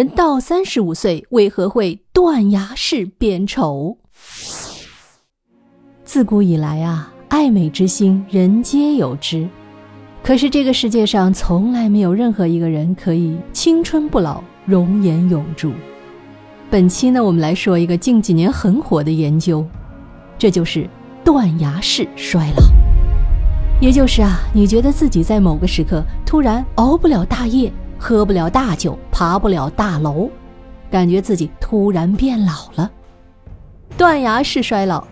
人到三十五岁为何会断崖式变丑？自古以来啊，爱美之心人皆有之，可是这个世界上从来没有任何一个人可以青春不老、容颜永驻。本期呢，我们来说一个近几年很火的研究，这就是断崖式衰老。也就是啊，你觉得自己在某个时刻突然熬不了大夜。喝不了大酒，爬不了大楼，感觉自己突然变老了。断崖式衰老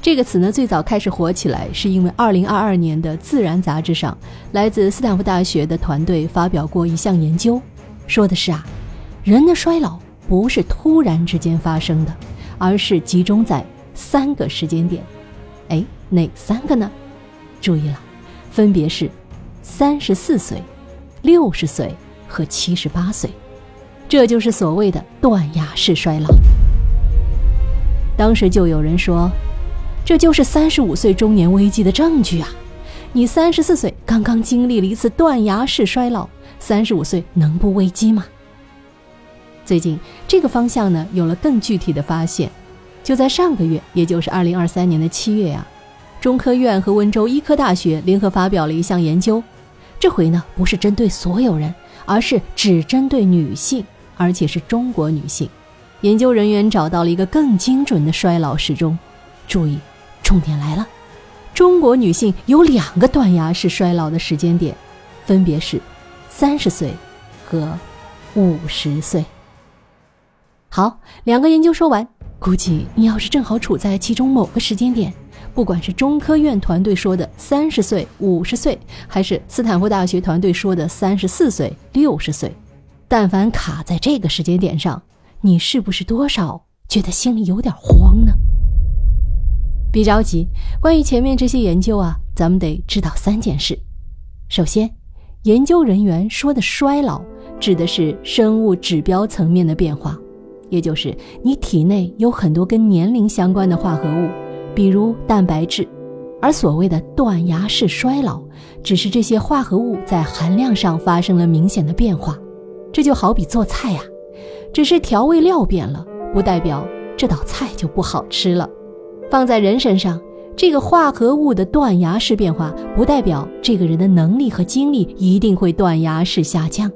这个词呢，最早开始火起来，是因为二零二二年的《自然》杂志上，来自斯坦福大学的团队发表过一项研究，说的是啊，人的衰老不是突然之间发生的，而是集中在三个时间点。哎，哪三个呢？注意了，分别是三十四岁。六十岁和七十八岁，这就是所谓的断崖式衰老。当时就有人说，这就是三十五岁中年危机的证据啊！你三十四岁刚刚经历了一次断崖式衰老，三十五岁能不危机吗？最近这个方向呢有了更具体的发现，就在上个月，也就是二零二三年的七月呀，中科院和温州医科大学联合发表了一项研究。这回呢，不是针对所有人，而是只针对女性，而且是中国女性。研究人员找到了一个更精准的衰老时钟。注意，重点来了，中国女性有两个断崖式衰老的时间点，分别是三十岁和五十岁。好，两个研究说完，估计你要是正好处在其中某个时间点。不管是中科院团队说的三十岁、五十岁，还是斯坦福大学团队说的三十四岁、六十岁，但凡卡在这个时间点上，你是不是多少觉得心里有点慌呢？别着急，关于前面这些研究啊，咱们得知道三件事。首先，研究人员说的衰老，指的是生物指标层面的变化，也就是你体内有很多跟年龄相关的化合物。比如蛋白质，而所谓的断崖式衰老，只是这些化合物在含量上发生了明显的变化。这就好比做菜呀，只是调味料变了，不代表这道菜就不好吃了。放在人身上，这个化合物的断崖式变化，不代表这个人的能力和精力一定会断崖式下降。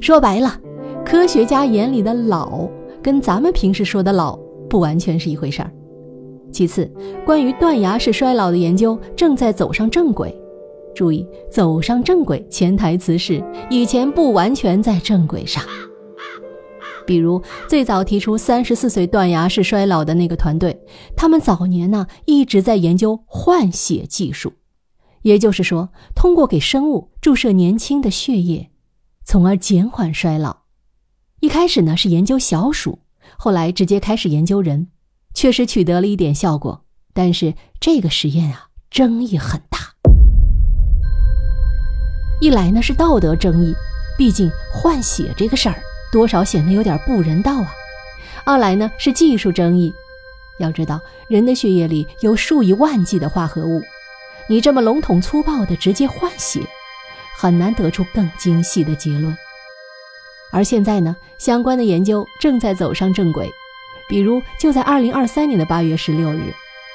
说白了，科学家眼里的老，跟咱们平时说的老不完全是一回事儿。其次，关于断崖式衰老的研究正在走上正轨。注意，走上正轨，潜台词是以前不完全在正轨上。比如，最早提出三十四岁断崖式衰老的那个团队，他们早年呢一直在研究换血技术，也就是说，通过给生物注射年轻的血液，从而减缓衰老。一开始呢是研究小鼠，后来直接开始研究人。确实取得了一点效果，但是这个实验啊，争议很大。一来呢是道德争议，毕竟换血这个事儿多少显得有点不人道啊；二来呢是技术争议。要知道，人的血液里有数以万计的化合物，你这么笼统粗暴的直接换血，很难得出更精细的结论。而现在呢，相关的研究正在走上正轨。比如，就在二零二三年的八月十六日，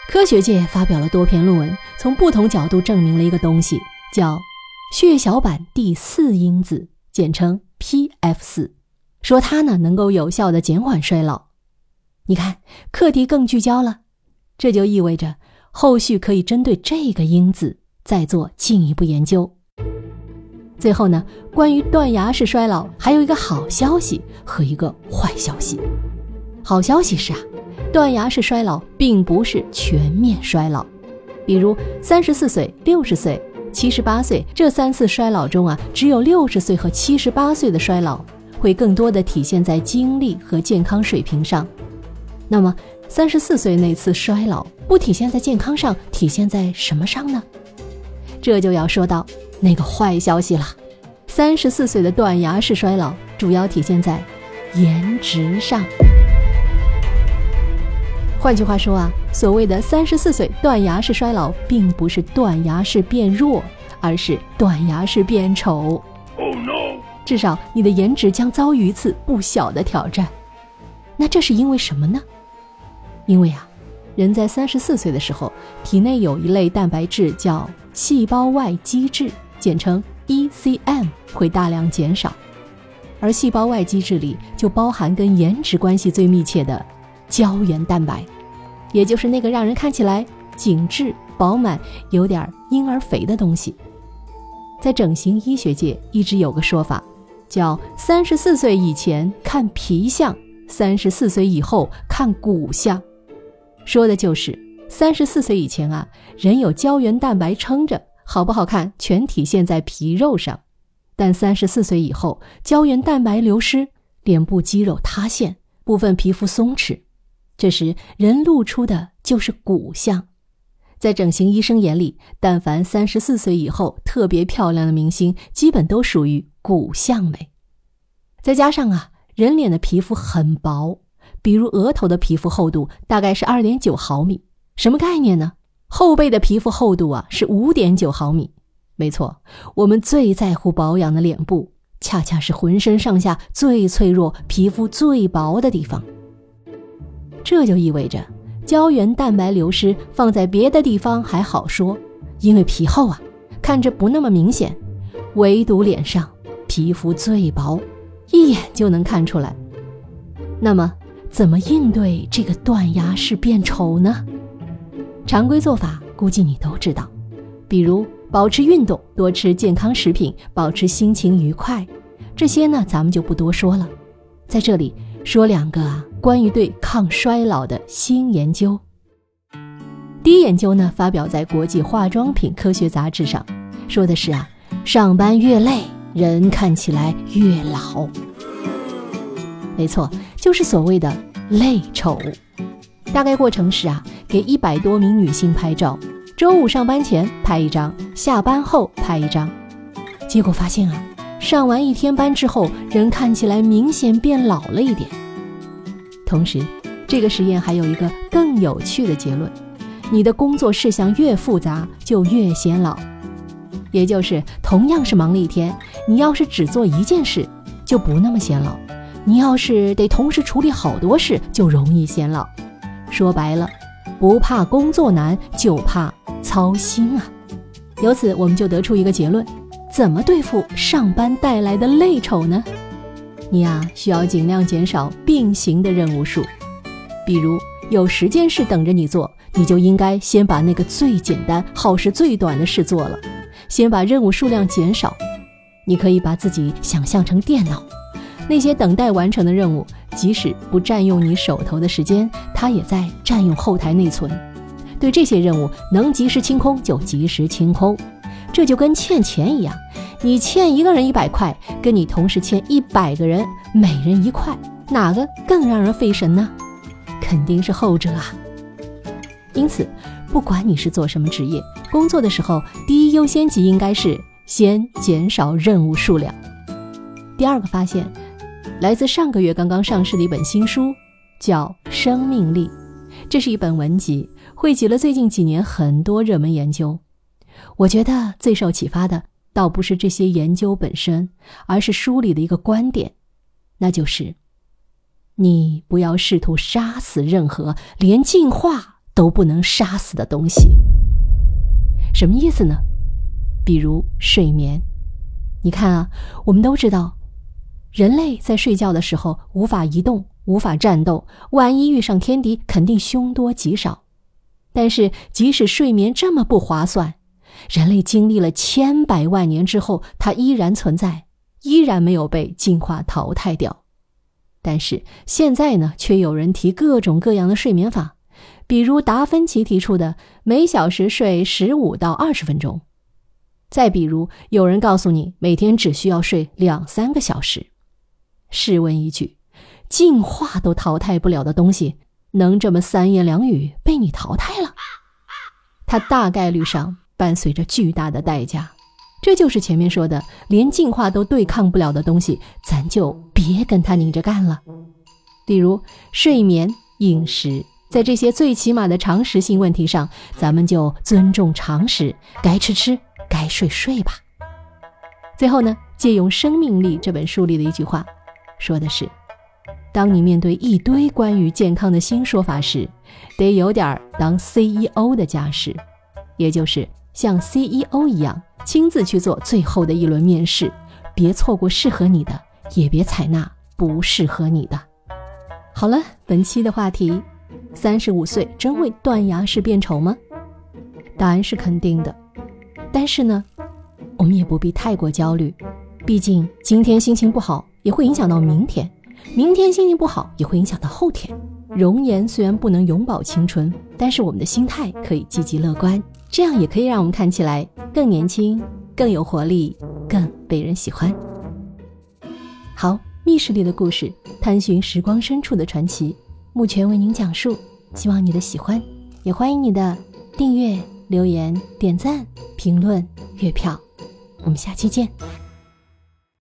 科学界发表了多篇论文，从不同角度证明了一个东西，叫血小板第四因子，简称 PF 四，说它呢能够有效的减缓衰老。你看，课题更聚焦了，这就意味着后续可以针对这个因子再做进一步研究。最后呢，关于断崖式衰老，还有一个好消息和一个坏消息。好消息是啊，断崖式衰老并不是全面衰老。比如三十四岁、六十岁、七十八岁这三次衰老中啊，只有六十岁和七十八岁的衰老会更多的体现在精力和健康水平上。那么三十四岁那次衰老不体现在健康上，体现在什么上呢？这就要说到那个坏消息了。三十四岁的断崖式衰老主要体现在颜值上。换句话说啊，所谓的三十四岁断崖式衰老，并不是断崖式变弱，而是断崖式变丑。至少你的颜值将遭遇一次不小的挑战。那这是因为什么呢？因为啊，人在三十四岁的时候，体内有一类蛋白质叫细胞外基质，简称 ECM，会大量减少。而细胞外基质里就包含跟颜值关系最密切的胶原蛋白，也就是那个让人看起来紧致、饱满、有点婴儿肥的东西。在整形医学界一直有个说法，叫三十四岁以前看皮相，三十四岁以后看骨相，说的就是三十四岁以前啊，人有胶原蛋白撑着，好不好看全体现在皮肉上；但三十四岁以后，胶原蛋白流失，脸部肌肉塌陷，部分皮肤松弛，这时人露出的就是骨相。在整形医生眼里，但凡三十四岁以后特别漂亮的明星，基本都属于骨相美。再加上啊，人脸的皮肤很薄，比如额头的皮肤厚度大概是二点九毫米，什么概念呢？后背的皮肤厚度啊是五点九毫米。没错，我们最在乎保养的脸部，恰恰是浑身上下最脆弱、皮肤最薄的地方。这就意味着。胶原蛋白流失放在别的地方还好说，因为皮厚啊，看着不那么明显。唯独脸上皮肤最薄，一眼就能看出来。那么，怎么应对这个断崖式变丑呢？常规做法估计你都知道，比如保持运动，多吃健康食品，保持心情愉快。这些呢，咱们就不多说了。在这里说两个啊。关于对抗衰老的新研究，第一研究呢发表在国际化妆品科学杂志上，说的是啊，上班越累，人看起来越老。没错，就是所谓的累丑。大概过程是啊，给一百多名女性拍照，周五上班前拍一张，下班后拍一张，结果发现啊，上完一天班之后，人看起来明显变老了一点。同时，这个实验还有一个更有趣的结论：你的工作事项越复杂，就越显老。也就是同样是忙了一天，你要是只做一件事，就不那么显老；你要是得同时处理好多事，就容易显老。说白了，不怕工作难，就怕操心啊！由此，我们就得出一个结论：怎么对付上班带来的累丑呢？你呀，需要尽量减少并行的任务数。比如有十件事等着你做，你就应该先把那个最简单、耗时最短的事做了，先把任务数量减少。你可以把自己想象成电脑，那些等待完成的任务，即使不占用你手头的时间，它也在占用后台内存。对这些任务，能及时清空就及时清空。这就跟欠钱一样。你欠一个人一百块，跟你同时欠一百个人，每人一块，哪个更让人费神呢？肯定是后者啊。因此，不管你是做什么职业，工作的时候，第一优先级应该是先减少任务数量。第二个发现，来自上个月刚刚上市的一本新书，叫《生命力》，这是一本文集，汇集了最近几年很多热门研究。我觉得最受启发的。倒不是这些研究本身，而是书里的一个观点，那就是：你不要试图杀死任何连进化都不能杀死的东西。什么意思呢？比如睡眠。你看啊，我们都知道，人类在睡觉的时候无法移动、无法战斗，万一遇上天敌，肯定凶多吉少。但是，即使睡眠这么不划算，人类经历了千百万年之后，它依然存在，依然没有被进化淘汰掉。但是现在呢，却有人提各种各样的睡眠法，比如达芬奇提出的每小时睡十五到二十分钟，再比如有人告诉你每天只需要睡两三个小时。试问一句，进化都淘汰不了的东西，能这么三言两语被你淘汰了？它大概率上。伴随着巨大的代价，这就是前面说的，连进化都对抗不了的东西，咱就别跟他拧着干了。例如睡眠、饮食，在这些最起码的常识性问题上，咱们就尊重常识，该吃吃，该睡睡吧。最后呢，借用《生命力》这本书里的一句话，说的是：当你面对一堆关于健康的新说法时，得有点当 CEO 的架势，也就是像 CEO 一样，亲自去做最后的一轮面试，别错过适合你的，也别采纳不适合你的。好了，本期的话题：三十五岁真会断崖式变丑吗？答案是肯定的。但是呢，我们也不必太过焦虑，毕竟今天心情不好也会影响到明天，明天心情不好也会影响到后天。容颜虽然不能永葆青春，但是我们的心态可以积极乐观，这样也可以让我们看起来更年轻、更有活力、更被人喜欢。好，密室里的故事。探寻时光深处的传奇，目前为您讲述，希望你的喜欢，也欢迎你的订阅、留言、点赞、评论、月票，我们下期见。